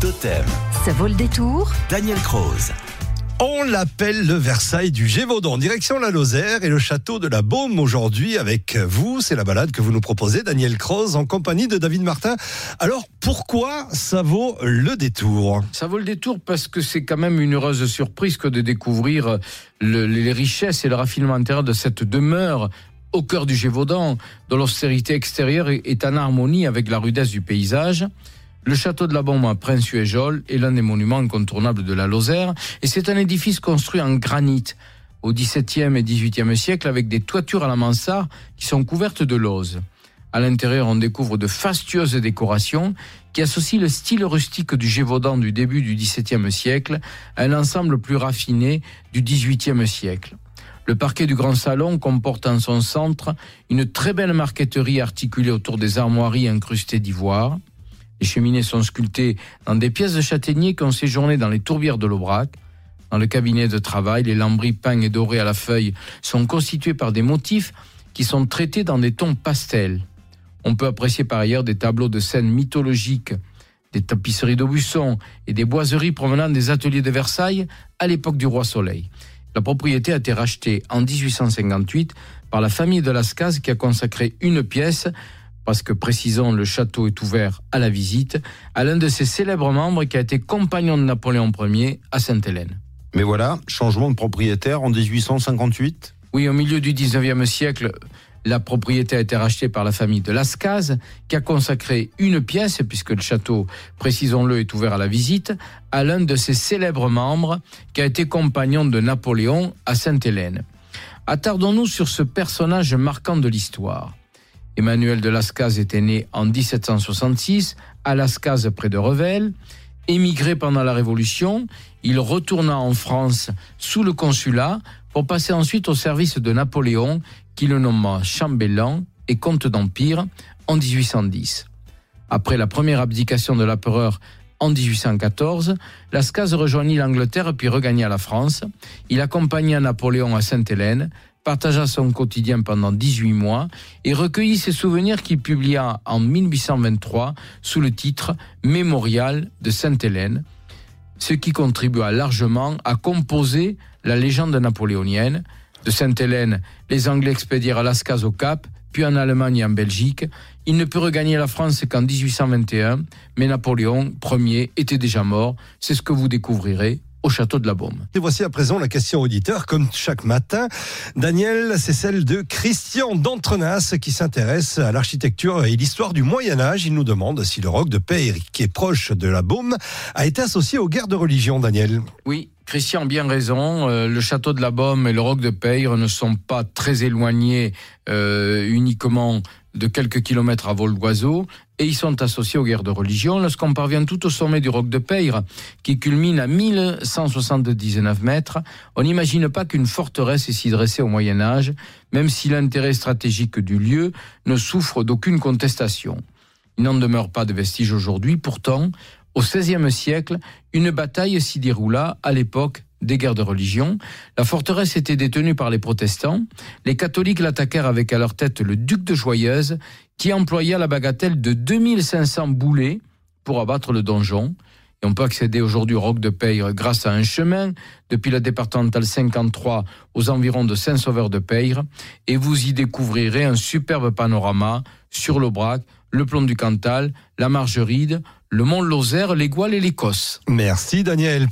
Totem. Ça vaut le détour Daniel Croze. On l'appelle le Versailles du Gévaudan, direction la Lozère et le château de la Baume aujourd'hui avec vous. C'est la balade que vous nous proposez, Daniel Croze, en compagnie de David Martin. Alors, pourquoi ça vaut le détour? Ça vaut le détour parce que c'est quand même une heureuse surprise que de découvrir le- les richesses et le raffinement intérieur de cette demeure au cœur du Gévaudan, dont l'austérité extérieure est- est en harmonie avec la rudesse du paysage. Le château de la Bombe à Prince-Huéjol est l'un des monuments incontournables de la Lozère et c'est un édifice construit en granit au XVIIe et XVIIIe siècle avec des toitures à la mansarde qui sont couvertes de lauze. À l'intérieur, on découvre de fastueuses décorations qui associent le style rustique du Gévaudan du début du XVIIe siècle à un ensemble plus raffiné du XVIIIe siècle. Le parquet du grand salon comporte en son centre une très belle marqueterie articulée autour des armoiries incrustées d'ivoire. Les cheminées sont sculptées dans des pièces de châtaignier qui ont séjourné dans les tourbières de l'Aubrac. Dans le cabinet de travail, les lambris peints et dorés à la feuille sont constitués par des motifs qui sont traités dans des tons pastels. On peut apprécier par ailleurs des tableaux de scènes mythologiques, des tapisseries d'Aubusson et des boiseries provenant des ateliers de Versailles à l'époque du roi Soleil. La propriété a été rachetée en 1858 par la famille de Lascaz qui a consacré une pièce, parce que précisons le château est ouvert à la visite, à l'un de ses célèbres membres qui a été compagnon de Napoléon Ier à Sainte-Hélène. Mais voilà, changement de propriétaire en 1858. Oui, au milieu du 19e siècle, la propriété a été rachetée par la famille de Lascaz, qui a consacré une pièce, puisque le château, précisons-le, est ouvert à la visite, à l'un de ses célèbres membres, qui a été compagnon de Napoléon à Sainte-Hélène. Attardons-nous sur ce personnage marquant de l'histoire. Emmanuel de Lascaz était né en 1766 à Lascaz près de Revel. Émigré pendant la Révolution, il retourna en France sous le consulat pour passer ensuite au service de Napoléon qui le nomma chambellan et comte d'Empire en 1810. Après la première abdication de l'empereur en 1814, Lascaz rejoignit l'Angleterre puis regagna la France. Il accompagna Napoléon à Sainte-Hélène, partagea son quotidien pendant 18 mois et recueillit ses souvenirs qu'il publia en 1823 sous le titre Mémorial de Sainte-Hélène, ce qui contribua largement à composer la légende napoléonienne. De Sainte-Hélène, les Anglais expédièrent Lascaz au Cap, puis en Allemagne et en Belgique. Il ne put regagner la France qu'en 1821, mais Napoléon Ier était déjà mort. C'est ce que vous découvrirez au château de la Baume. Et voici à présent la question auditeur, comme chaque matin. Daniel, c'est celle de Christian d'Entrenas qui s'intéresse à l'architecture et l'histoire du Moyen-Âge. Il nous demande si le roc de Peyre, qui est proche de la Baume, a été associé aux guerres de religion, Daniel. Oui, Christian bien raison. Euh, le château de la Baume et le roc de Peyre ne sont pas très éloignés euh, uniquement de quelques kilomètres à vol d'oiseau et ils sont associés aux guerres de religion. Lorsqu'on parvient tout au sommet du roc de Peyre, qui culmine à 1179 mètres, on n'imagine pas qu'une forteresse est s'y dressée au Moyen Âge, même si l'intérêt stratégique du lieu ne souffre d'aucune contestation. Il n'en demeure pas de vestiges aujourd'hui, pourtant, au XVIe siècle, une bataille s'y déroula à l'époque des guerres de religion. La forteresse était détenue par les protestants. Les catholiques l'attaquèrent avec à leur tête le duc de Joyeuse, qui employa la bagatelle de 2500 boulets pour abattre le donjon. Et on peut accéder aujourd'hui au roc de Peyre grâce à un chemin depuis la départementale 53 aux environs de Saint-Sauveur de Peyre. Et vous y découvrirez un superbe panorama sur l'Aubrac, le plomb du Cantal, la Margeride, le mont Lozère, les Gouales et l'Écosse. Merci, Daniel.